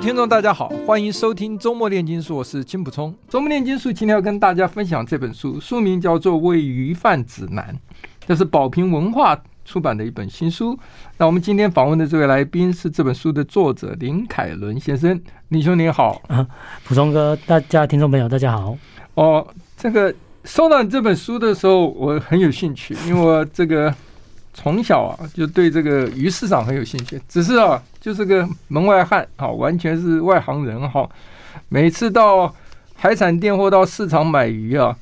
位听众，大家好，欢迎收听周末炼金术，我是金普聪。周末炼金术今天要跟大家分享这本书，书名叫做《喂鱼贩指南》，这是宝瓶文化出版的一本新书。那我们今天访问的这位来宾是这本书的作者林凯伦先生，林兄您好。啊，溥聪哥，大家听众朋友大家好。哦，这个收到你这本书的时候，我很有兴趣，因为我这个。从小啊就对这个鱼市场很有兴趣，只是啊就是个门外汉，啊，完全是外行人哈。每次到海产店或到市场买鱼啊，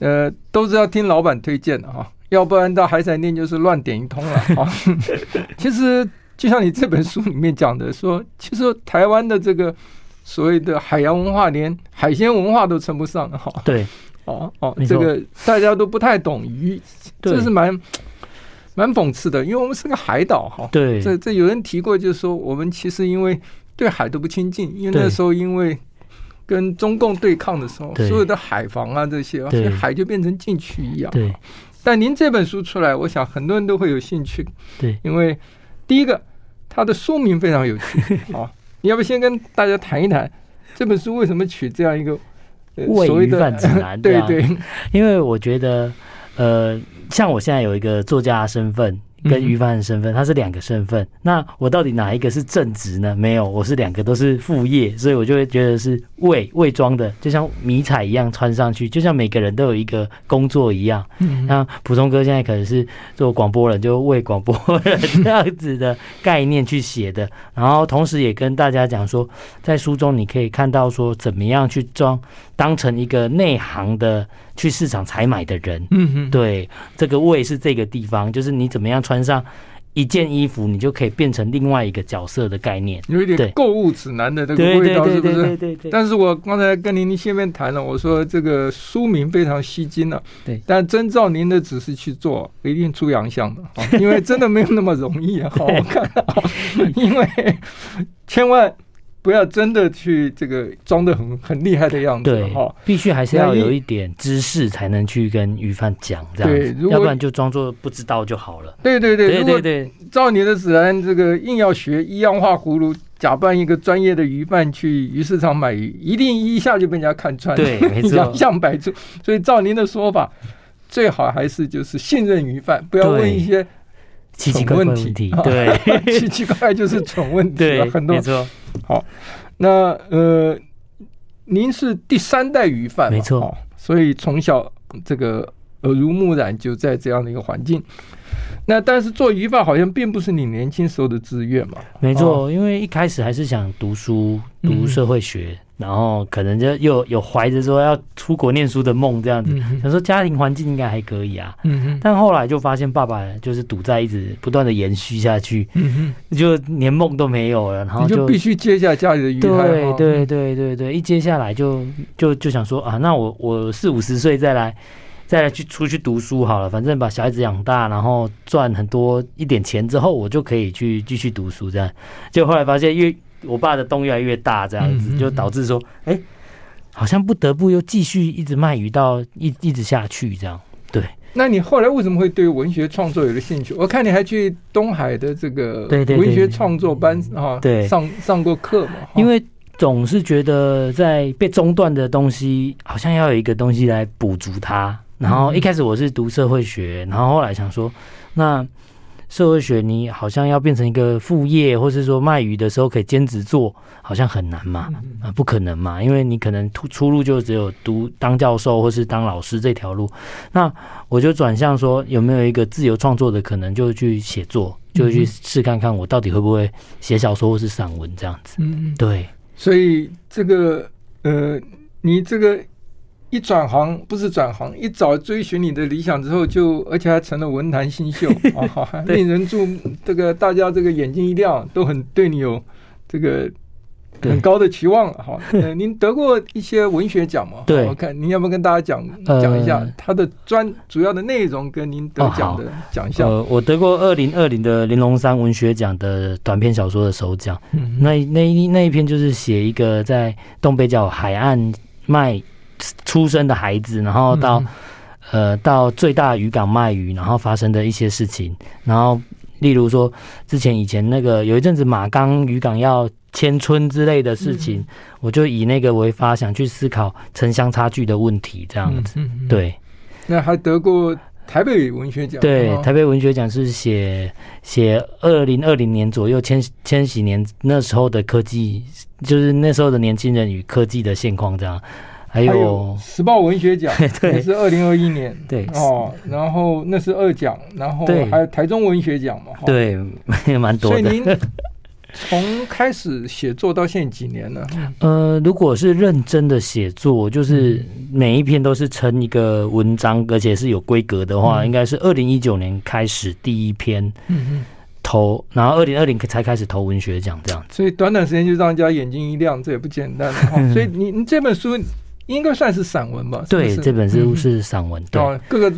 呃，都是要听老板推荐的哈，要不然到海产店就是乱点一通了啊。其实就像你这本书里面讲的说，其实台湾的这个所谓的海洋文化，连海鲜文化都称不上哈。对，哦哦，这个大家都不太懂鱼，这是蛮。蛮讽刺的，因为我们是个海岛哈。对，这这有人提过，就是说我们其实因为对海都不亲近，因为那时候因为跟中共对抗的时候，所有的海防啊这些，所以海就变成禁区一样。对。但您这本书出来，我想很多人都会有兴趣。对，因为第一个，它的书名非常有趣。好，你要不先跟大家谈一谈这本书为什么取这样一个喂鱼贩指南？对对，因为我觉得。呃，像我现在有一个作家身份跟鱼贩的身份，他是两个身份。那我到底哪一个是正职呢？没有，我是两个都是副业，所以我就会觉得是伪伪装的，就像迷彩一样穿上去，就像每个人都有一个工作一样。那普通哥现在可能是做广播人，就为广播人 这样子的概念去写的。然后同时也跟大家讲说，在书中你可以看到说，怎么样去装，当成一个内行的。去市场采买的人，嗯哼，对，这个喂是这个地方，就是你怎么样穿上一件衣服，你就可以变成另外一个角色的概念，有一点购物指南的这个味道，是不是？但是我刚才跟您见面谈了，我说这个书名非常吸睛了，对。但遵照您的指示去做，一定出洋相的，因为真的没有那么容易啊，好好看啊，因为千万。不要真的去这个装的很很厉害的样子，对，必须还是要有一点知识才能去跟鱼贩讲这样子，要不然就装作不知道就好了。对对对对对，照你的指南，这个硬要学一样画葫芦，假扮一个专业的鱼贩去鱼市场买鱼，一定一下就被人家看穿，对，没错，洋相百出。所以照您的说法，最好还是就是信任鱼贩，不要问一些奇奇怪怪问题。对，奇奇怪怪就是蠢问题，对，很多。没错。好，那呃，您是第三代鱼贩，没错，所以从小这个耳濡目染，就在这样的一个环境。那但是做鱼贩好像并不是你年轻时候的志愿嘛？没错，因为一开始还是想读书，读社会学。嗯然后可能就又有怀着说要出国念书的梦这样子，想说家庭环境应该还可以啊。但后来就发现爸爸就是赌债一直不断的延续下去，就连梦都没有了。然后就必须接下家里的鱼。对对对对对，一接下来就就就想说啊，那我我四五十岁再来再来去出去读书好了，反正把小孩子养大，然后赚很多一点钱之后，我就可以去继续读书这样。就后来发现因为。我爸的洞越来越大，这样子就导致说，哎、欸，好像不得不又继续一直卖鱼到一一直下去这样。对，那你后来为什么会对文学创作有了兴趣？我看你还去东海的这个文学创作班啊，对，上上过课嘛。因为总是觉得在被中断的东西，好像要有一个东西来补足它。然后一开始我是读社会学，然后后来想说，那。社会学，你好像要变成一个副业，或是说卖鱼的时候可以兼职做，好像很难嘛？啊，不可能嘛？因为你可能出出路就只有读当教授或是当老师这条路。那我就转向说，有没有一个自由创作的可能，就去写作，就去试看看我到底会不会写小说或是散文这样子。嗯，对。所以这个呃，你这个。一转行不是转行，一早追寻你的理想之后就，就而且还成了文坛新秀 啊，令人注这个大家这个眼睛一亮，都很对你有这个很高的期望了哈。呃，您得过一些文学奖吗？对，我看您要不要跟大家讲讲一下他的专主要的内容跟您得奖的奖项？呃，我得过二零二零的玲珑山文学奖的短篇小说的首奖。嗯，那那那一篇就是写一个在东北角海岸卖出生的孩子，然后到。呃，到最大渔港卖鱼，然后发生的一些事情，然后例如说，之前以前那个有一阵子马钢渔港要迁村之类的事情，嗯、我就以那个为发想去思考城乡差距的问题，这样子。对。那还得过台北文学奖？对，哦、台北文学奖是写写二零二零年左右千千禧年那时候的科技，就是那时候的年轻人与科技的现况这样。还有时报文学奖，对，是二零二一年，对哦，然后那是二奖，然后还有台中文学奖嘛，对，也 蛮多的。所以您从开始写作到现在几年了？呃，如果是认真的写作，就是每一篇都是成一个文章，而且是有规格的话，应该是二零一九年开始第一篇投，然后二零二零才开始投文学奖这样子。所以短短时间就让人家眼睛一亮，这也不简单。所以你你这本书。应该算是散文吧？对，这本书是散文。对，各个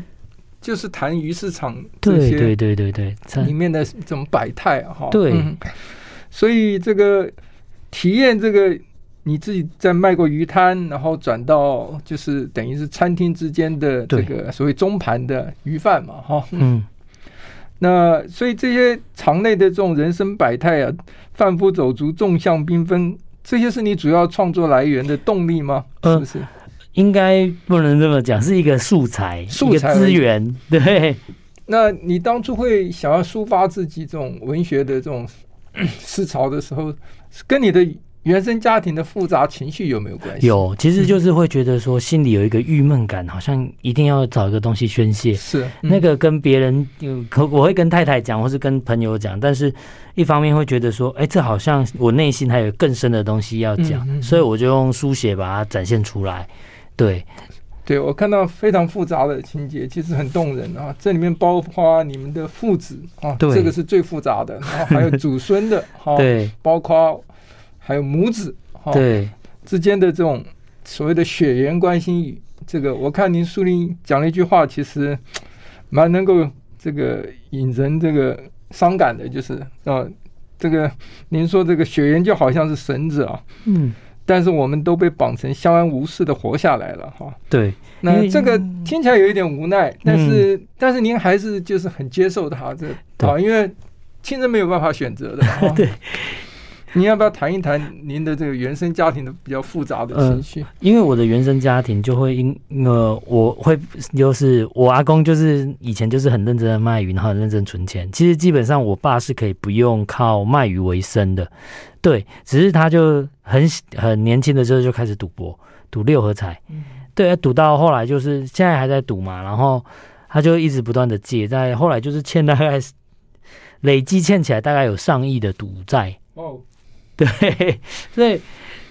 就是谈鱼市场这些，对对对对对，里面的这种百态哈。对，所以这个体验这个你自己在卖过鱼摊，然后转到就是等于是餐厅之间的这个所谓中盘的鱼贩嘛，哈。嗯。那所以这些场内的这种人生百态啊，贩夫走卒，众相缤纷。这些是你主要创作来源的动力吗？是不是？呃、应该不能这么讲，是一个素材，素材资源。对。那你当初会想要抒发自己这种文学的这种 思潮的时候，跟你的原生家庭的复杂情绪有没有关系？有，其实就是会觉得说心里有一个郁闷感，好像一定要找一个东西宣泄。是、嗯、那个跟别人，可我会跟太太讲，或是跟朋友讲，但是一方面会觉得说，哎，这好像我内心还有更深的东西要讲，嗯嗯嗯，所以我就用书写把它展现出来。对，对我看到非常复杂的情节，其实很动人啊。这里面包括你们的父子啊，对这个是最复杂的，然后还有祖孙的，哈，对，包括。还有母子哈对之间的这种所谓的血缘关系，这个我看您书里讲了一句话，其实蛮能够这个引人这个伤感的，就是啊，这个您说这个血缘就好像是绳子啊，嗯，但是我们都被绑成相安无事的活下来了哈。对，那这个听起来有一点无奈，但是、嗯、但是您还是就是很接受他这啊，因为亲人没有办法选择的哈。对。你要不要谈一谈您的这个原生家庭的比较复杂的情绪？呃，因为我的原生家庭就会因呃，我会就是我阿公就是以前就是很认真的卖鱼，然后很认真存钱。其实基本上我爸是可以不用靠卖鱼为生的，对，只是他就很很年轻的时候就开始赌博，赌六合彩，对，赌到后来就是现在还在赌嘛，然后他就一直不断的借，在后来就是欠大概累计欠起来大概有上亿的赌债哦。对，所以，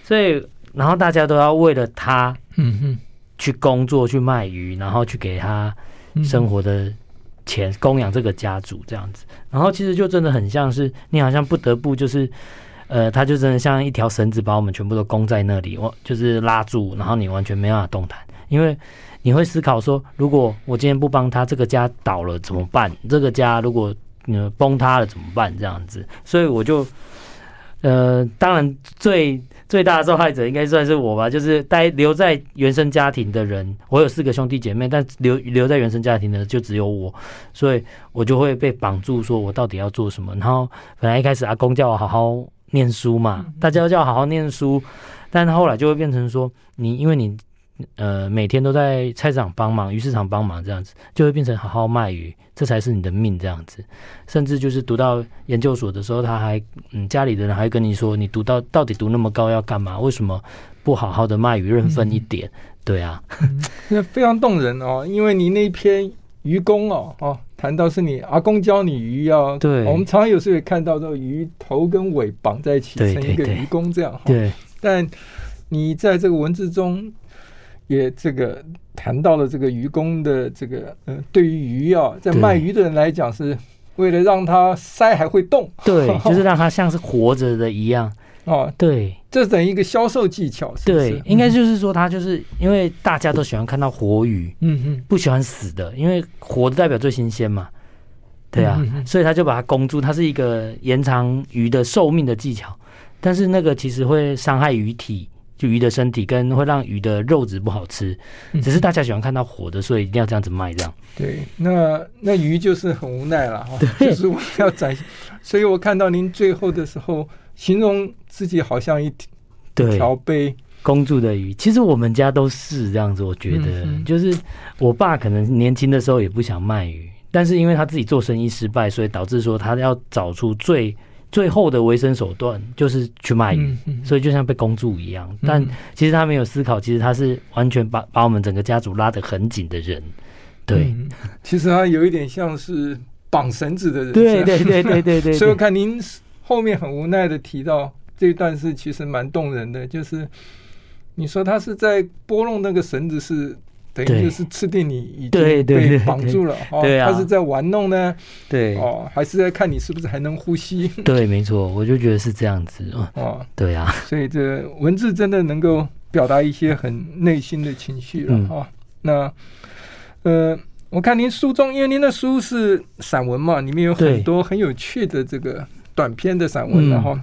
所以，然后大家都要为了他，嗯哼，去工作，去卖鱼，然后去给他生活的钱，供养这个家族这样子。然后其实就真的很像是你好像不得不就是，呃，他就真的像一条绳子把我们全部都供在那里，我就是拉住，然后你完全没办法动弹，因为你会思考说，如果我今天不帮他，这个家倒了怎么办？这个家如果呃崩塌了怎么办？这样子，所以我就。呃，当然最最大的受害者应该算是我吧，就是待留在原生家庭的人，我有四个兄弟姐妹，但留留在原生家庭的就只有我，所以我就会被绑住，说我到底要做什么。然后本来一开始阿公叫我好好念书嘛，大家都叫我好好念书，但后来就会变成说你因为你。呃，每天都在菜市场帮忙，鱼市场帮忙，这样子就会变成好好卖鱼，这才是你的命，这样子。甚至就是读到研究所的时候，他还嗯，家里的人还跟你说，你读到到底读那么高要干嘛？为什么不好好的卖鱼，认分一点？嗯、对啊，那、嗯、非常动人哦，因为你那篇愚公哦，哦，谈到是你阿公教你鱼要对，我们常常有时候也看到这个鱼头跟尾绑在一起成一个愚公这样哈。对，但你在这个文字中。也这个谈到了这个渔工的这个呃，对于鱼啊，在卖鱼的人来讲，是为了让它鳃还会动，对，就是让它像是活着的一样，哦，对，这等于一个销售技巧是是，对，应该就是说它就是因为大家都喜欢看到活鱼，嗯嗯，不喜欢死的，因为活的代表最新鲜嘛。对啊，所以他就把它供住，它是一个延长鱼的寿命的技巧，但是那个其实会伤害鱼体，就鱼的身体，跟会让鱼的肉质不好吃。只是大家喜欢看到活的，所以一定要这样子卖这样。对，那那鱼就是很无奈了哈，就是我要展现。所以我看到您最后的时候，形容自己好像一条被公住的鱼。其实我们家都是这样子，我觉得就是我爸可能年轻的时候也不想卖鱼。但是因为他自己做生意失败，所以导致说他要找出最最后的维生手段，就是去卖鱼，嗯嗯、所以就像被公主一样。但其实他没有思考，其实他是完全把把我们整个家族拉得很紧的人。对、嗯，其实他有一点像是绑绳子的人。对对对对对对。所以我看您后面很无奈的提到这一段是其实蛮动人的，就是你说他是在拨弄那个绳子是。等于就是吃定你已经被绑住了，哦，他是在玩弄呢，对，哦，还是在看你是不是还能呼吸？对，没错，我就觉得是这样子，哦，对啊，所以这文字真的能够表达一些很内心的情绪了，哈。那呃，我看您书中，因为您的书是散文嘛，里面有很多很有趣的这个短篇的散文，然后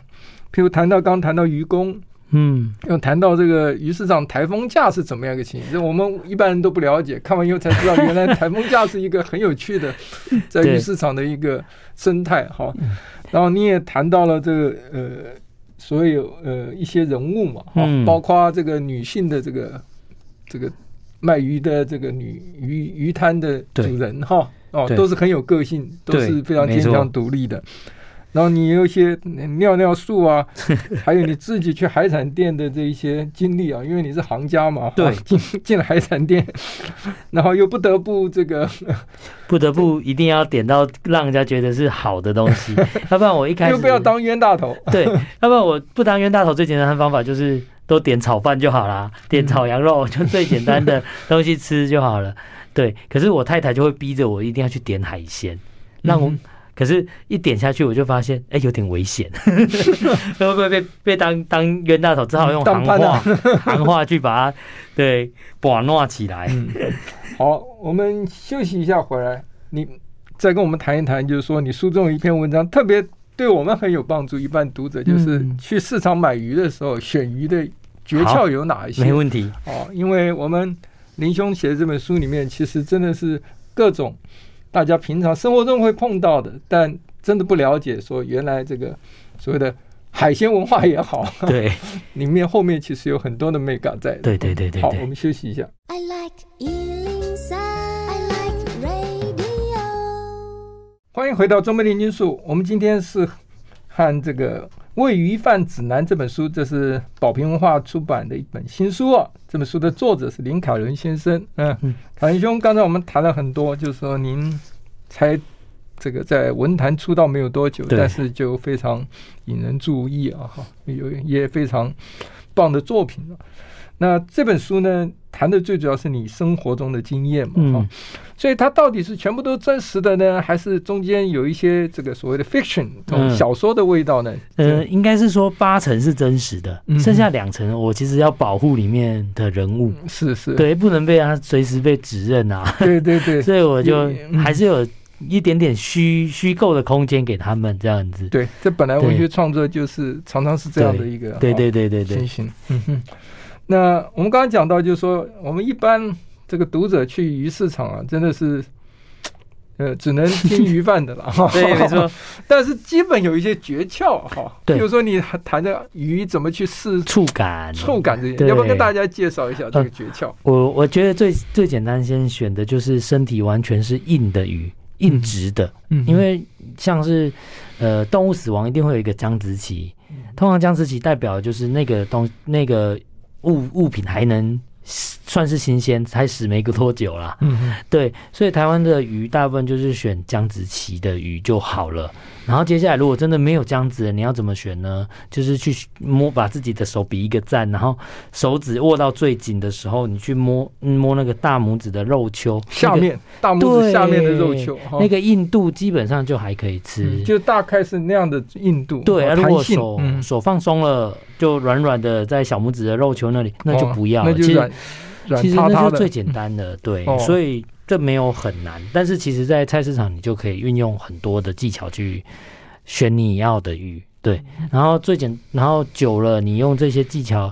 譬如谈到刚谈到渔工。嗯，要谈到这个鱼市场台风假是怎么样一个情形？这我们一般人都不了解，看完以后才知道，原来台风假是一个很有趣的 在鱼市场的一个生态哈。然后你也谈到了这个呃，所有呃一些人物嘛，哈，包括这个女性的这个这个卖鱼的这个女鱼鱼摊的主人哈，哦，都是很有个性，都是非常坚强独立的。然后你有一些尿尿素啊，还有你自己去海产店的这一些经历啊，因为你是行家嘛，对，进进了海产店，然后又不得不这个，不得不一定要点到让人家觉得是好的东西，要不然我一开始又不要当冤大头，对，要不然我不当冤大头，最简单的方法就是都点炒饭就好啦，点炒羊肉就最简单的东西吃就好了，对。可是我太太就会逼着我一定要去点海鲜，让我。可是，一点下去我就发现，哎、欸，有点危险，会不会被被当当冤大头？只好用行话 行话去把它对把弄起来、嗯。好，我们休息一下，回来你再跟我们谈一谈，就是说你书中有一篇文章特别对我们很有帮助，一般读者就是去市场买鱼的时候选鱼的诀窍有哪一些？没问题。哦，因为我们林兄写的这本书里面，其实真的是各种。大家平常生活中会碰到的，但真的不了解，说原来这个所谓的海鲜文化也好，对，里面后面其实有很多的美感在。对对对对。好，我们休息一下。I like 103, I like radio。欢迎回到中美联经术，我们今天是和这个《喂鱼贩指南》这本书，这是宝瓶文化出版的一本新书啊。这本书的作者是林凯伦先生。嗯，凯伦兄，刚才我们谈了很多，就是说您才这个在文坛出道没有多久，但是就非常引人注意啊，哈，有也非常棒的作品了。那这本书呢，谈的最主要是你生活中的经验嘛，哈，所以它到底是全部都真实的呢，还是中间有一些这个所谓的 fiction 这种小说的味道呢？呃，应该是说八成是真实的，剩下两成我其实要保护里面的人物，是是，对，不能被他随时被指认啊，对对对，所以我就还是有一点点虚虚构的空间给他们这样子。对，这本来文学创作就是常常是这样的一个，对对对对对，情。形，嗯哼。那我们刚刚讲到，就是说，我们一般这个读者去鱼市场啊，真的是，呃，只能听鱼贩的了 哈。对，没错。但是基本有一些诀窍哈。对。比如说，你谈的鱼怎么去试触感，触感这些，要不要跟大家介绍一下这个诀窍？我我觉得最最简单，先选的就是身体完全是硬的鱼，硬直的。嗯。因为像是呃动物死亡，一定会有一个僵直期，通常僵直期代表就是那个东那个。物物品还能算是新鲜，才死没多久啦。嗯对，所以台湾的鱼大部分就是选姜子期的鱼就好了。然后接下来，如果真的没有姜子，你要怎么选呢？就是去摸，把自己的手比一个赞，然后手指握到最紧的时候，你去摸摸那个大拇指的肉丘下面、那个、大拇指下面的肉球，那个硬度基本上就还可以吃，嗯、就大概是那样的硬度。对，啊、如果手、嗯、手放松了，就软软的在小拇指的肉球那里，那就不要了。哦、那就软软其实塌塌那是最简单的，对，哦、所以这没有很难。但是其实，在菜市场你就可以运用很多的技巧去。选你要的鱼，对，然后最简，然后久了，你用这些技巧，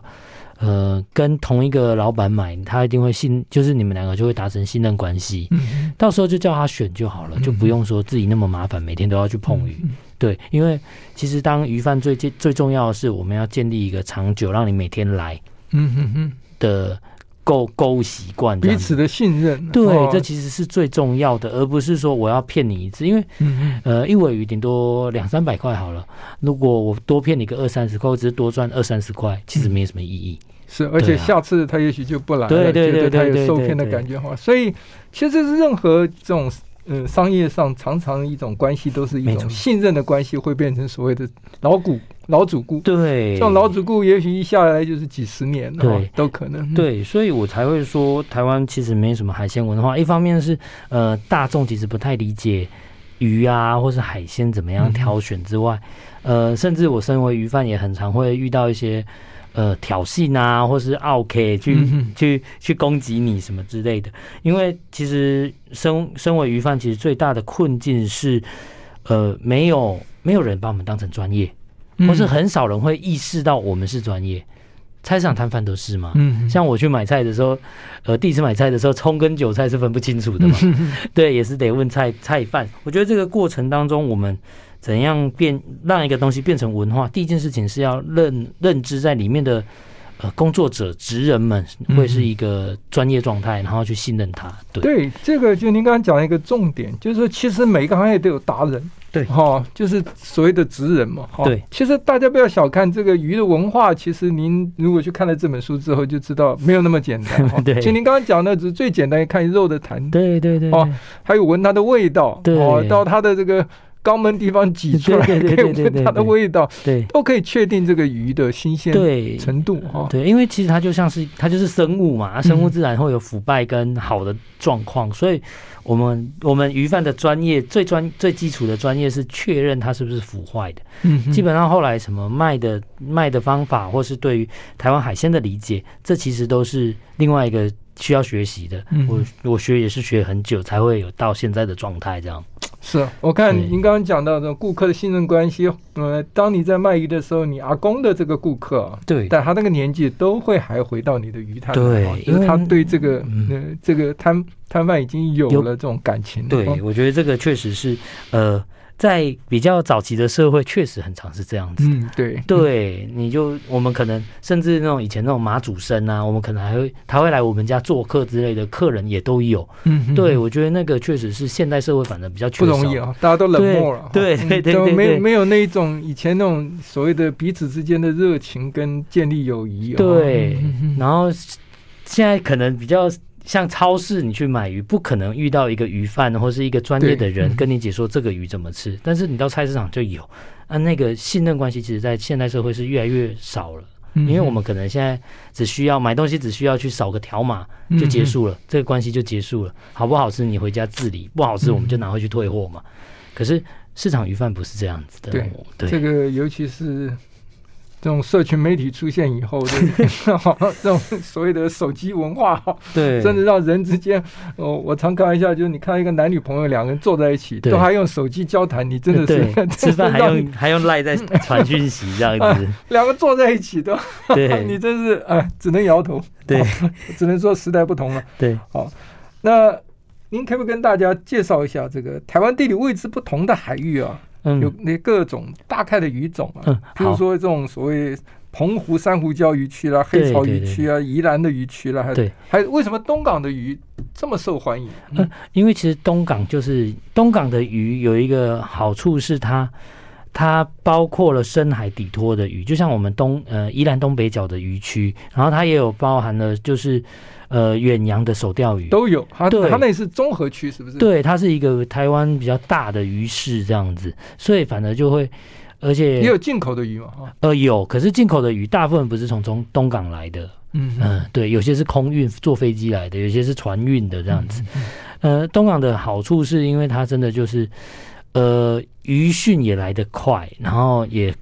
呃，跟同一个老板买，他一定会信，就是你们两个就会达成信任关系。嗯，到时候就叫他选就好了，就不用说自己那么麻烦，每天都要去碰鱼。对，因为其实当鱼贩最最重要的是，我们要建立一个长久，让你每天来，嗯哼哼的。购购物习惯，彼此的信任，对，哦、这其实是最重要的，而不是说我要骗你一次，因为，嗯、呃，一尾鱼顶多两三百块好了，如果我多骗你个二三十块，我只是多赚二三十块，其实没什么意义。是，而且下次他也许就不来了，对对对，觉得他有受骗的感觉哈。所以，其实是任何这种。嗯，商业上常常一种关系都是一种信任的关系，会变成所谓的老股老主顾。对，这种老主顾也许一下来就是几十年，对，都可能。对，所以我才会说台湾其实没什么海鲜文化。一方面是呃大众其实不太理解鱼啊，或是海鲜怎么样挑选之外，呃，甚至我身为鱼贩也很常会遇到一些。呃，挑衅啊，或是 OK 去、嗯、去去攻击你什么之类的。因为其实身身为鱼贩，其实最大的困境是，呃，没有没有人把我们当成专业，或是很少人会意识到我们是专业。菜市场摊贩都是嘛，嗯，像我去买菜的时候，呃，第一次买菜的时候，葱跟韭菜是分不清楚的嘛，嗯、对，也是得问菜菜贩。我觉得这个过程当中，我们。怎样变让一个东西变成文化？第一件事情是要认认知在里面的呃工作者职人们会是一个专业状态，然后去信任他。对，对，这个就您刚刚讲的一个重点，就是说其实每个行业都有达人，对，哈，就是所谓的职人嘛，哈。对，其实大家不要小看这个鱼的文化，其实您如果去看了这本书之后，就知道没有那么简单。对，其实您刚刚讲的只是最简单，看肉的弹，对对对，哦，还有闻它的味道，对，哦，到它的这个。肛门地方挤出来，可以闻它的味道，对，都可以确定这个鱼的新鲜程度哈。对，因为其实它就像是它就是生物嘛，生物自然会有腐败跟好的状况，所以我们我们鱼贩的专业最专最基础的专业是确认它是不是腐坏的。嗯，基本上后来什么卖的卖的方法，或是对于台湾海鲜的理解，这其实都是另外一个需要学习的。我我学也是学很久才会有到现在的状态这样。是，我看您刚刚讲到的顾客的信任关系，呃，当你在卖鱼的时候，你阿公的这个顾客，对，但他那个年纪都会还回到你的鱼摊，对，因为他对这个，呃，这个摊摊贩已经有了这种感情。对，我觉得这个确实是，呃。在比较早期的社会，确实很常是这样子。嗯，对，对，你就我们可能甚至那种以前那种马祖生啊，我们可能还会他会来我们家做客之类的客人也都有。嗯，对，我觉得那个确实是现代社会反正比较缺少，不容易啊，大家都冷漠了。对 对对对，没有没有那一种以前那种所谓的彼此之间的热情跟建立友谊。对，然后现在可能比较。像超市，你去买鱼，不可能遇到一个鱼贩或是一个专业的人跟你解说这个鱼怎么吃。但是你到菜市场就有，啊，那个信任关系，其实在现代社会是越来越少了。因为我们可能现在只需要买东西，只需要去扫个条码就结束了，这个关系就结束了。好不好吃你回家自理，不好吃我们就拿回去退货嘛。可是市场鱼贩不是这样子的。对，这个尤其是。这种社群媒体出现以后，对，这种所谓的手机文化，对，甚至让人之间，哦，我常开玩笑，就是你看一个男女朋友两个人坐在一起，都还用手机交谈，你真的是 吃饭还用还用赖在传 讯息这样子，两个坐在一起都，对，你真是哎，只能摇头，对，只能说时代不同了，对，好，那您可不可以跟大家介绍一下这个台湾地理位置不同的海域啊？嗯，有那各种大概的鱼种啊，比如说这种所谓澎湖珊瑚礁鱼区啦、黑潮鱼区啊、宜兰的鱼区啦，还对，还为什么东港的鱼这么受欢迎？嗯，因为其实东港就是东港的鱼有一个好处是它它包括了深海底拖的鱼，就像我们东呃宜兰东北角的渔区，然后它也有包含了就是呃远洋的手钓鱼都有。它对它那也是综合区，是不是？对，它是一个台湾比较大的鱼市这样子，所以反而就会，而且也有进口的鱼嘛，哈，呃有，可是进口的鱼大部分不是从从东港来的，嗯嗯、呃，对，有些是空运坐飞机来的，有些是船运的这样子。呃，东港的好处是因为它真的就是。呃，鱼讯也来得快，然后也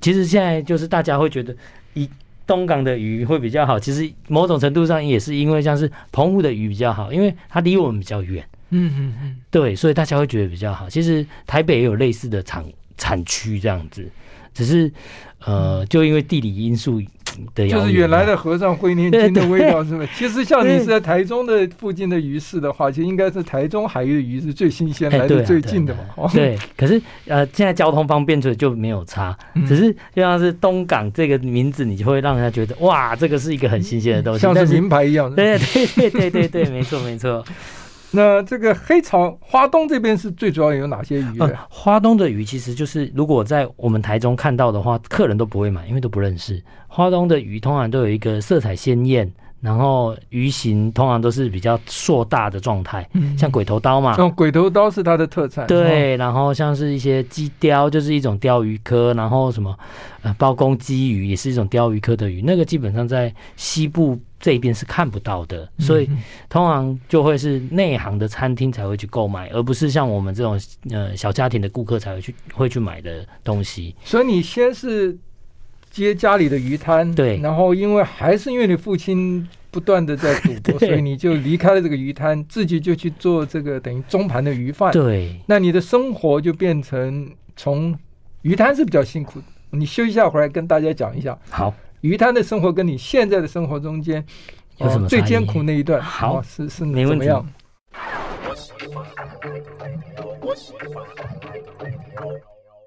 其实现在就是大家会觉得，以东港的鱼会比较好。其实某种程度上也是因为像是澎湖的鱼比较好，因为它离我们比较远。嗯嗯嗯，对，所以大家会觉得比较好。其实台北也有类似的产产区这样子，只是呃，就因为地理因素。就是远来的和尚会念经的味道，是吧？其实像你是在台中的附近的鱼市的话，其实应该是台中海域的鱼是最新鲜、来的最近的嘛。对，可是呃，现在交通方便，所以就没有差。只是就像是东港这个名字，你就会让人家觉得哇，这个是一个很新鲜的东西，像是名牌一样的。对对对对对对，没错没错。那这个黑潮花东这边是最主要有哪些鱼？呃，花东的鱼其实就是如果在我们台中看到的话，客人都不会买，因为都不认识。花东的鱼通常都有一个色彩鲜艳，然后鱼形通常都是比较硕大的状态，嗯，像鬼头刀嘛。嗯，鬼头刀是它的特产。对，然后像是一些鸡雕，就是一种鲷鱼科，然后什么呃包公鲫鱼也是一种鲷鱼科的鱼，那个基本上在西部这一边是看不到的，所以通常就会是内行的餐厅才会去购买，而不是像我们这种呃小家庭的顾客才会去会去买的东西。所以你先是。接家里的鱼摊，对，然后因为还是因为你父亲不断的在赌博，所以你就离开了这个鱼摊，自己就去做这个等于中盘的鱼贩。对，那你的生活就变成从鱼摊是比较辛苦的。你休息一下回来跟大家讲一下。好，鱼摊的生活跟你现在的生活中间有什么最艰苦那一段？好，是是怎么样？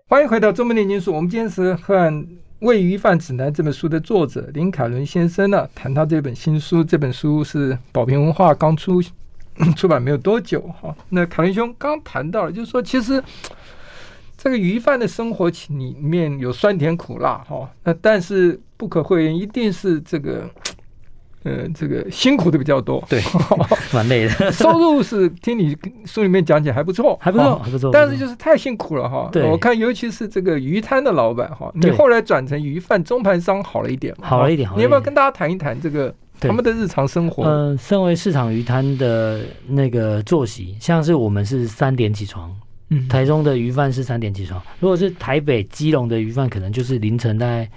欢迎回到中文念经书，我们今天是和。《喂鱼饭指南》这本书的作者林凯伦先生呢，谈他这本新书。这本书是宝瓶文化刚出出版没有多久哈。那凯伦兄刚谈到了，就是说，其实这个鱼贩的生活里面有酸甜苦辣哈。那但是不可讳言，一定是这个。呃，这个辛苦的比较多，对，蛮累的。收入是听你书里面讲起来还不错，还不错，还不错。但是就是太辛苦了哈。对，我看尤其是这个鱼摊的老板哈，你后来转成鱼贩中盘商好了一点，好了一点。你要不要跟大家谈一谈这个他们的日常生活？呃，身为市场鱼摊的那个作息，像是我们是三点起床，嗯，台中的鱼贩是三点起床。如果是台北、基隆的鱼贩，可能就是凌晨大概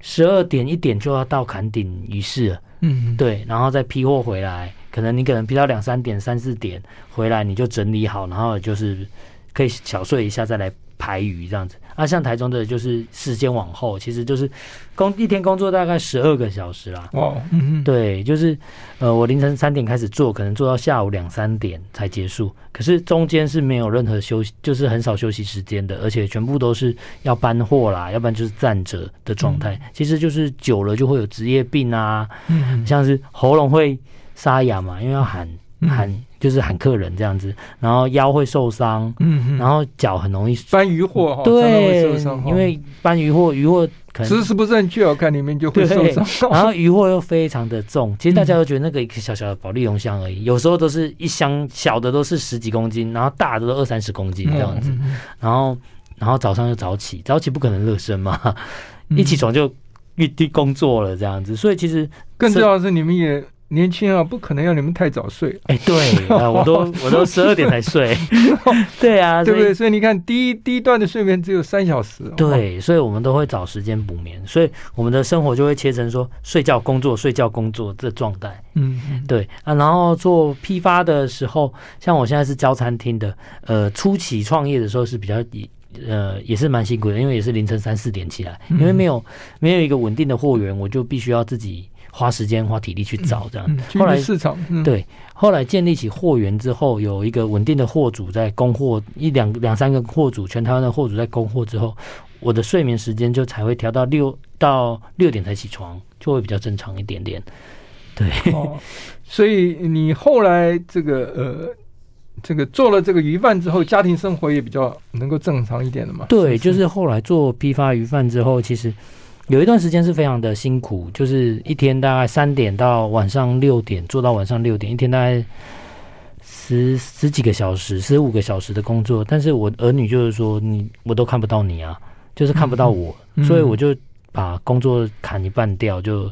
十二点一点就要到坎顶鱼市了。嗯，对，然后再批货回来，可能你可能批到两三点、三四点回来，你就整理好，然后就是可以小睡一下，再来排鱼这样子。啊，像台中的就是时间往后，其实就是工一天工作大概十二个小时啦。哦，嗯，对，就是呃，我凌晨三点开始做，可能做到下午两三点才结束。可是中间是没有任何休息，就是很少休息时间的，而且全部都是要搬货啦，要不然就是站着的状态。嗯、其实就是久了就会有职业病啊，嗯，像是喉咙会沙哑嘛，因为要喊喊。嗯就是喊客人这样子，然后腰会受伤，嗯，然后脚很容易搬鱼货哈，对，因为搬鱼货，鱼货可能姿势不正确，我看里面就会 受伤。然后鱼货又非常的重，其实大家都觉得那个一个小小的保利龙箱而已，有时候都是一箱小的都是十几公斤，然后大的都二三十公斤这样子。然后，然后早上就早起，早起不可能热身嘛，一起床就一地工作了这样子，所以其实更重要的是你们也。年轻啊，不可能要你们太早睡。哎、欸，对，我都我都十二点才睡。对啊，对不对？所以你看，第一第一段的睡眠只有三小时。对，所以我们都会找时间补眠，所以我们的生活就会切成说睡觉、工作、睡觉、工作这状态。嗯，对啊。然后做批发的时候，像我现在是教餐厅的，呃，初期创业的时候是比较呃也是蛮辛苦的，因为也是凌晨三四点起来，因为没有没有一个稳定的货源，我就必须要自己。花时间花体力去找这样，后来市场、嗯、对，后来建立起货源之后，有一个稳定的货主在供货，一两两三个货主，全台湾的货主在供货之后，我的睡眠时间就才会调到六到六点才起床，就会比较正常一点点。对，哦、所以你后来这个呃这个做了这个鱼贩之后，家庭生活也比较能够正常一点的嘛？对，就是后来做批发鱼贩之后，其实有一段时间是非常的辛苦，就是一天大概三点到晚上六点，做到晚上六点，一天大概十十几个小时，十五个小时的工作。但是我儿女就是说，你我都看不到你啊，就是看不到我，嗯、所以我就把工作砍一半掉，就。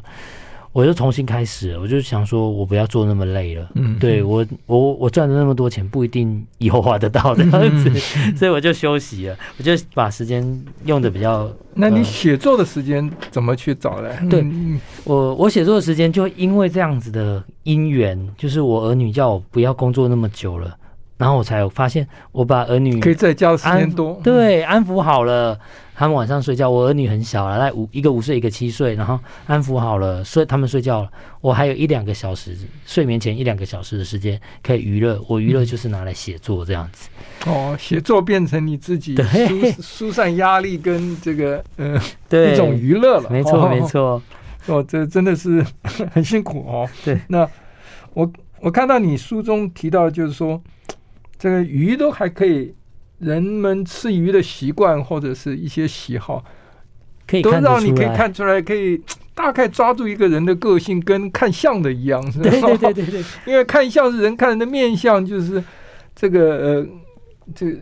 我就重新开始，我就想说，我不要做那么累了。嗯，对我，我我赚了那么多钱，不一定以后花得到这样子，嗯、所以我就休息了。我就把时间用的比较。那你写作的时间怎么去找呢？对，嗯、我我写作的时间就因为这样子的因缘，就是我儿女叫我不要工作那么久了。然后我才有发现，我把儿女可以在家的时间多，对，安抚好了，他们晚上睡觉。我儿女很小了，在五一个五岁，一个七岁，然后安抚好了，睡他们睡觉了，我还有一两个小时睡眠前一两个小时的时间可以娱乐。我娱乐就是拿来写作这样子。哦，写作变成你自己疏疏散压力跟这个呃对一种娱乐了。没错，没错。哦，这真的是很辛苦哦。对，那我我看到你书中提到，就是说。这个鱼都还可以，人们吃鱼的习惯或者是一些喜好，可以都让你可以看出来，可以大概抓住一个人的个性，跟看相的一样，是吧？对对对对对。因为看相是人看人的面相，就是这个呃，这个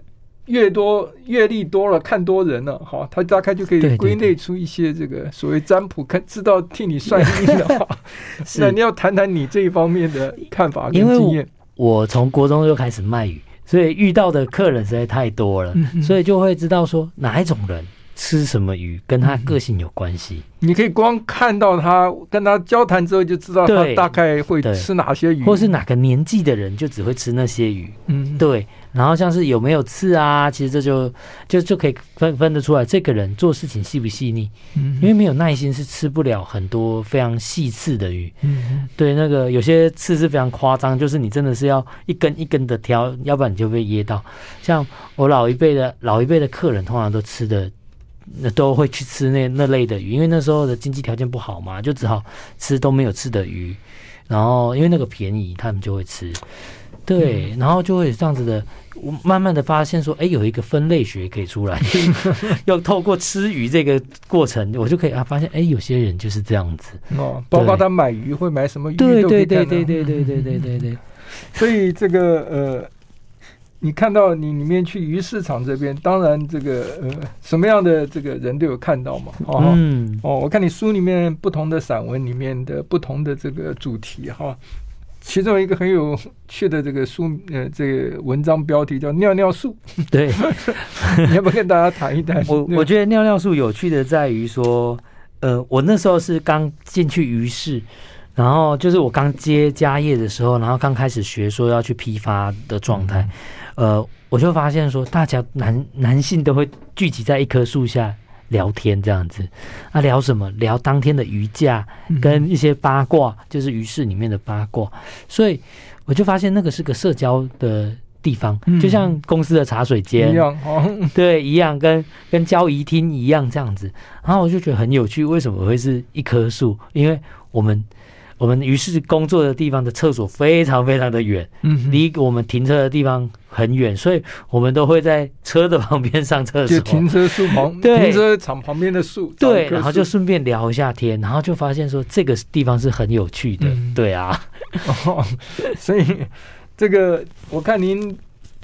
越多阅历多了，看多人了，哈，他大概就可以归类出一些这个所谓占卜，看知道替你算命的话。那你要谈谈你这一方面的看法跟经验。我从国中就开始卖鱼，所以遇到的客人实在太多了，嗯、所以就会知道说哪一种人吃什么鱼跟他个性有关系。你可以光看到他跟他交谈之后就知道他大概会吃哪些鱼，或是哪个年纪的人就只会吃那些鱼。嗯，对。然后像是有没有刺啊，其实这就就就可以分分得出来，这个人做事情细不细腻。嗯，因为没有耐心是吃不了很多非常细刺的鱼。嗯，对，那个有些刺是非常夸张，就是你真的是要一根一根的挑，要不然你就被噎到。像我老一辈的老一辈的客人，通常都吃的那都会去吃那那类的鱼，因为那时候的经济条件不好嘛，就只好吃都没有刺的鱼。然后因为那个便宜，他们就会吃。对，然后就会这样子的，我慢慢的发现说，哎，有一个分类学可以出来，要透过吃鱼这个过程，我就可以啊发现，哎，有些人就是这样子。哦，包括他买鱼会买什么鱼，对对对对对对对对对对，所以这个呃，你看到你里面去鱼市场这边，当然这个呃什么样的这个人都有看到嘛，哦，嗯，哦，我看你书里面不同的散文里面的不同的这个主题哈。其中一个很有趣的这个书，呃，这个文章标题叫“尿尿树”。对，你要不要跟大家谈一谈？我我觉得尿尿树有趣的在于说，呃，我那时候是刚进去鱼市，然后就是我刚接家业的时候，然后刚开始学说要去批发的状态，呃，我就发现说，大家男男性都会聚集在一棵树下。聊天这样子，啊，聊什么？聊当天的鱼价跟一些八卦，就是鱼市里面的八卦。所以我就发现那个是个社交的地方，就像公司的茶水间一样，对，一样跟跟交易厅一样这样子。然后我就觉得很有趣，为什么会是一棵树？因为我们。我们于是工作的地方的厕所非常非常的远，嗯，离我们停车的地方很远，所以我们都会在车的旁边上厕所，就停车树旁，对，停车场旁边的树，对，然后就顺便聊一下天，然后就发现说这个地方是很有趣的，嗯、对啊，哦，所以这个我看您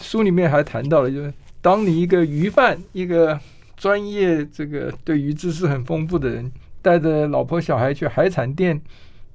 书里面还谈到了，就是当你一个鱼贩，一个专业这个对鱼知识很丰富的人，带着老婆小孩去海产店。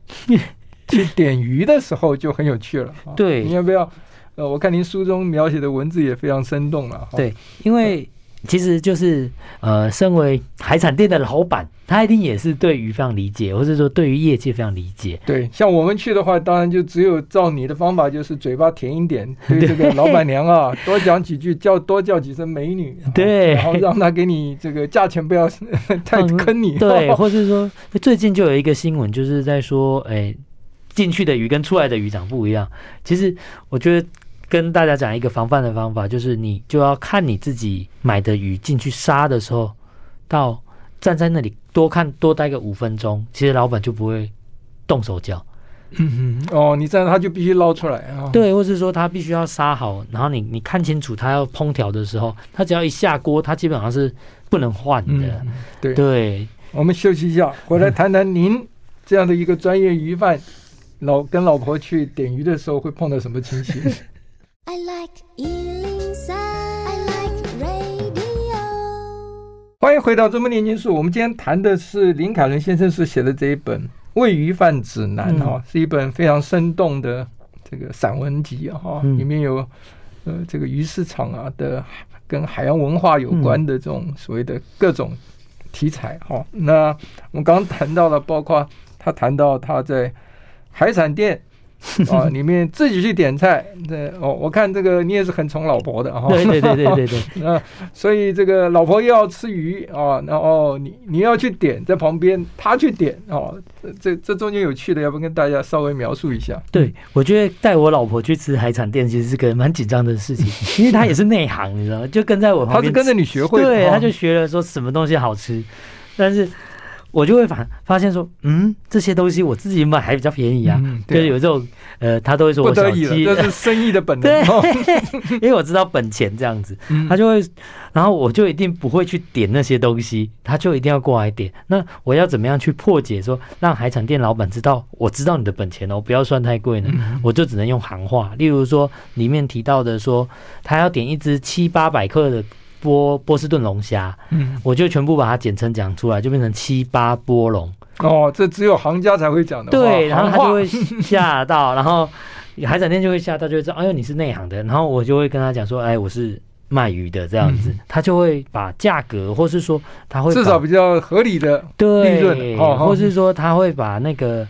去点鱼的时候就很有趣了。对，你要不要？呃，我看您书中描写的文字也非常生动了。对，因为其实就是呃，身为海产店的老板，他一定也是对鱼非常理解，或者说对于业界非常理解。对，像我们去的话，当然就只有照你的方法，就是嘴巴甜一点，对这个老板娘啊，多讲几句，叫多叫几声美女，对，然后让他给你这个价钱不要 太坑你。嗯、对，或者说最近就有一个新闻，就是在说，哎，进去的鱼跟出来的鱼长不一样。其实我觉得。跟大家讲一个防范的方法，就是你就要看你自己买的鱼进去杀的时候，到站在那里多看多待个五分钟，其实老板就不会动手脚。嗯嗯，哦，你这样他就必须捞出来啊。对，或是说他必须要杀好，然后你你看清楚他要烹调的时候，他只要一下锅，他基本上是不能换的。嗯、对对，我们休息一下，回来谈谈您这样的一个专业鱼贩，老跟老婆去点鱼的时候会碰到什么情形 ？I like 103, I like radio。欢迎回到《中末年金术》，我们今天谈的是林凯伦先生所写的这一本。喂鱼贩指南哈，是一本非常生动的这个散文集哈，里面有呃这个鱼市场啊的跟海洋文化有关的这种所谓的各种题材哈。那我们刚刚谈到了，包括他谈到他在海产店。啊，里面自己去点菜，对哦，我看这个你也是很宠老婆的哈，对对对对对对，啊，所以这个老婆又要吃鱼啊，然后你你要去点，在旁边他去点哦，这这中间有趣的，要不跟大家稍微描述一下？对，我觉得带我老婆去吃海产店，其实是个蛮紧张的事情，因为她也是内行，你知道吗？就跟在我旁边，他是跟着你学会，对，他就学了说什么东西好吃，但是。我就会发发现说，嗯，这些东西我自己买还比较便宜啊，嗯、对，就是有这种，呃，他都会说我小气，这是生意的本能，对，因为我知道本钱这样子，他就会，然后我就一定不会去点那些东西，他就一定要过来点。那我要怎么样去破解说，让海产店老板知道，我知道你的本钱哦，不要算太贵呢？我就只能用行话，例如说里面提到的说，他要点一只七八百克的。波波士顿龙虾，嗯，我就全部把它简称讲出来，就变成七八波龙。哦，这只有行家才会讲的。对，然后他就会吓到，然后海产店就会吓到，就会知道，哎呦，你是内行的。然后我就会跟他讲说，哎，我是卖鱼的这样子，嗯、他就会把价格，或是说他会至少比较合理的利润，对，或是说他会把那个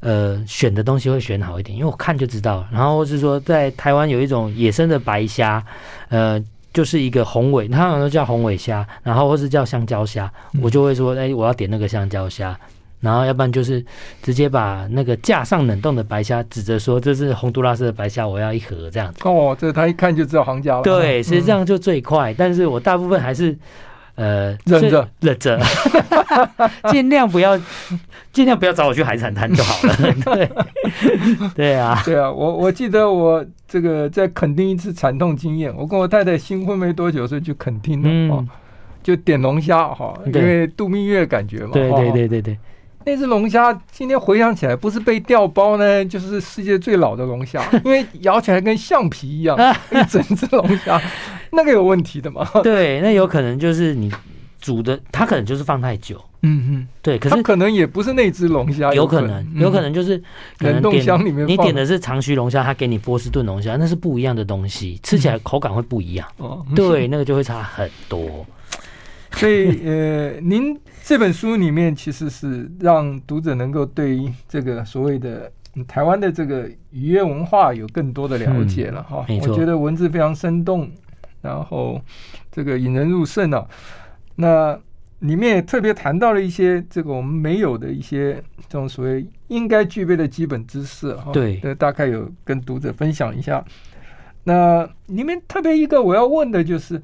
呃选的东西会选好一点，因为我看就知道。然后或是说，在台湾有一种野生的白虾，呃。就是一个红尾，他好像都叫红尾虾，然后或是叫香蕉虾，我就会说，哎，我要点那个香蕉虾，然后要不然就是直接把那个架上冷冻的白虾指着说，这是洪都拉斯的白虾，我要一盒这样子。哦，这他一看就知道行家了。对，其实际上就最快，但是我大部分还是。呃，忍着，忍着，尽量不要，尽量不要找我去海产摊就好了。对，对啊，对啊，我我记得我这个在垦丁一次惨痛经验，我跟我太太新婚没多久的时候去垦丁了，嗯、哦，就点龙虾哈，因为度蜜月感觉嘛。对对对对对，那只龙虾今天回想起来，不是被调包呢，就是世界最老的龙虾，因为咬起来跟橡皮一样，一整只龙虾。那个有问题的嘛？对，那有可能就是你煮的，它可能就是放太久。嗯嗯，对，可是可能也不是那只龙虾，有可能，有可能就是冷冻箱里面你点的是长须龙虾，他给你波士顿龙虾，那是不一样的东西，吃起来口感会不一样。哦，对，那个就会差很多。所以呃，您这本书里面其实是让读者能够对这个所谓的。台湾的这个渔业文化有更多的了解了哈，我觉得文字非常生动，然后这个引人入胜啊。那里面也特别谈到了一些这个我们没有的一些这种所谓应该具备的基本知识哈。对，大概有跟读者分享一下。那里面特别一个我要问的就是，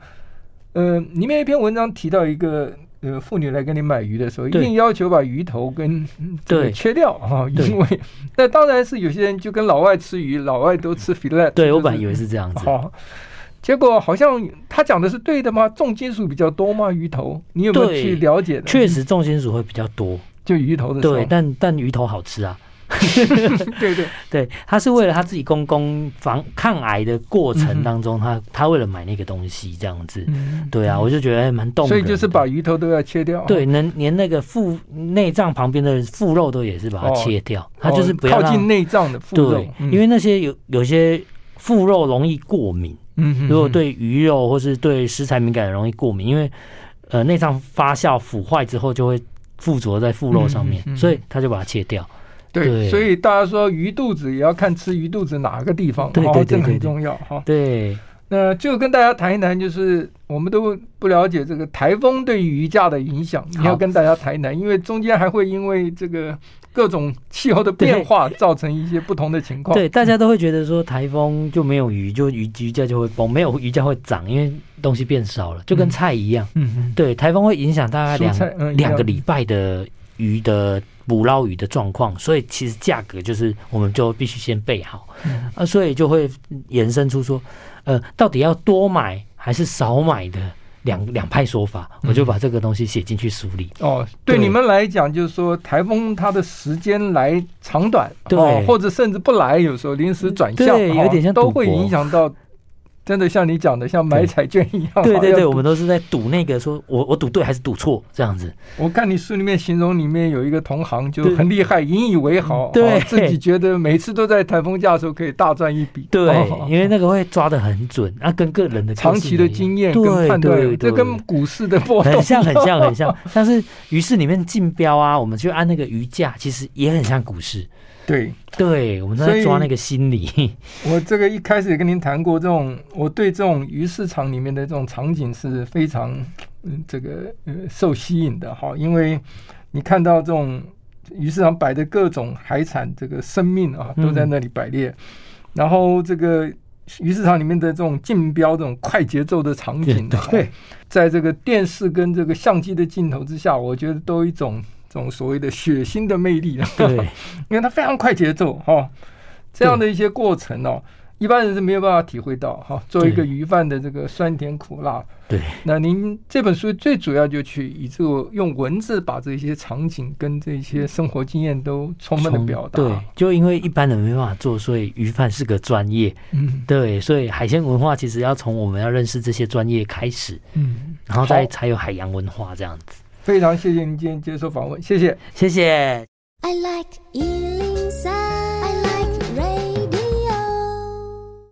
呃，里面一篇文章提到一个。呃，妇女来跟你买鱼的时候，一定要求把鱼头跟对切掉啊，因为那当然是有些人就跟老外吃鱼，老外都吃 fillet。对，我本来以为是这样子。好，结果好像他讲的是对的吗？重金属比较多吗？鱼头，你有没有去了解的？确实重金属会比较多，就鱼头的。对，但但鱼头好吃啊。对对。对，他是为了他自己公公防抗癌的过程当中，他他为了买那个东西这样子，对啊，我就觉得蛮动。所以就是把鱼头都要切掉，对，能连那个腹内脏旁边的腹肉都也是把它切掉，他就是不要靠近内脏的腹肉，对，因为那些有有些腹肉容易过敏，嗯，如果对鱼肉或是对食材敏感的容易过敏，因为呃内脏发酵腐坏之后就会附着在腹肉上面，所以他就把它切掉。对，所以大家说鱼肚子也要看吃鱼肚子哪个地方，哦，这个很重要哈。对，那就跟大家谈一谈，就是我们都不了解这个台风对鱼价的影响，你要跟大家谈一谈，因为中间还会因为这个各种气候的变化造成一些不同的情况。对，大家都会觉得说台风就没有鱼，就鱼鱼价就会崩，没有鱼价会涨，因为东西变少了，就跟菜一样。嗯，对，台风会影响大概两两个礼拜的。鱼的捕捞鱼的状况，所以其实价格就是我们就必须先备好，嗯、啊，所以就会延伸出说，呃，到底要多买还是少买的？两两派说法，我就把这个东西写进去书里。哦，对，对你们来讲，就是说台风它的时间来长短，对、哦，或者甚至不来，有时候临时转向，对，有点像都会影响到。真的像你讲的，像买彩券一样。对对对，我们都是在赌那个，说我我赌对还是赌错这样子。我看你书里面形容里面有一个同行就很厉害，引以为豪，对，自己觉得每次都在台风假的时候可以大赚一笔。对，因为那个会抓的很准，啊，跟个人的长期的经验跟判断，这跟股市的波动很像很像很像。但是于是里面竞标啊，我们就按那个鱼价，其实也很像股市。对，对，我们都在抓那个心理。我这个一开始也跟您谈过，这种我对这种鱼市场里面的这种场景是非常嗯这个呃受吸引的哈，因为你看到这种鱼市场摆的各种海产这个生命啊都在那里摆列，嗯、然后这个鱼市场里面的这种竞标这种快节奏的场景，对，在这个电视跟这个相机的镜头之下，我觉得都有一种。这种所谓的血腥的魅力，对，因为它非常快节奏哈，这样的一些过程哦，一般人是没有办法体会到哈。作为一个鱼贩的这个酸甜苦辣，对，那您这本书最主要就去以这个用文字把这些场景跟这些生活经验都充分的表达。对，就因为一般人没办法做，所以鱼贩是个专业。嗯，对，所以海鲜文化其实要从我们要认识这些专业开始，嗯，然后再才有海洋文化这样子。非常谢谢您今天接受访问，谢谢，谢谢。I like